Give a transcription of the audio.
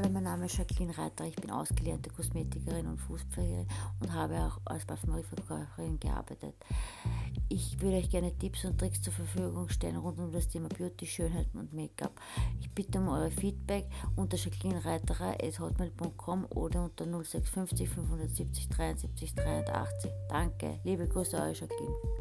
Hallo, mein Name ist Jacqueline Reiter. Ich bin ausgelernte Kosmetikerin und Fußpflegerin und habe auch als Parfümerieverkäuferin gearbeitet. Ich würde euch gerne Tipps und Tricks zur Verfügung stellen rund um das Thema Beauty, Schönheit und Make-up. Ich bitte um euer Feedback unter jacquelinereiterer.hotmail.com oder unter 0650 570 73 83. Danke. Liebe Grüße, eure Jacqueline.